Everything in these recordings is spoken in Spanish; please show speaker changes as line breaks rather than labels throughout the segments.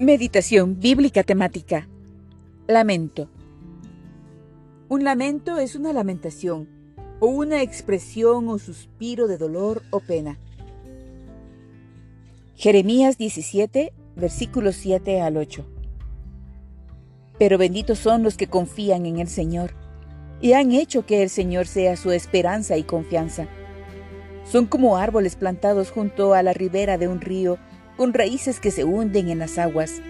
Meditación bíblica temática. Lamento. Un lamento es una lamentación o una expresión o suspiro de dolor o pena. Jeremías 17, versículos 7 al 8. Pero benditos son los que confían en el Señor y han hecho que el Señor sea su esperanza y confianza. Son como árboles plantados junto a la ribera de un río con raíces que se hunden en las aguas.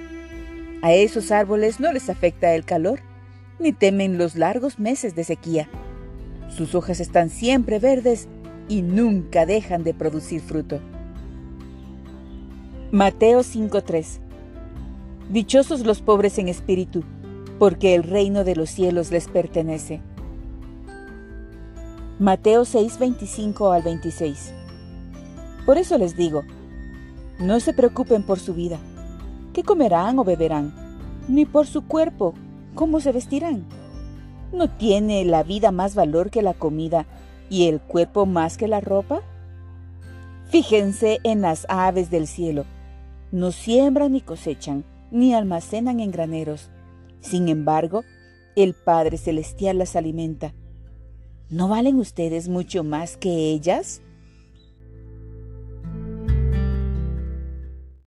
A esos árboles no les afecta el calor, ni temen los largos meses de sequía. Sus hojas están siempre verdes y nunca dejan de producir fruto. Mateo 5:3 Dichosos los pobres en espíritu, porque el reino de los cielos les pertenece. Mateo 6:25 al 26 Por eso les digo, no se preocupen por su vida, qué comerán o beberán, ni por su cuerpo, cómo se vestirán. ¿No tiene la vida más valor que la comida y el cuerpo más que la ropa? Fíjense en las aves del cielo. No siembran ni cosechan, ni almacenan en graneros. Sin embargo, el Padre Celestial las alimenta. ¿No valen ustedes mucho más que ellas?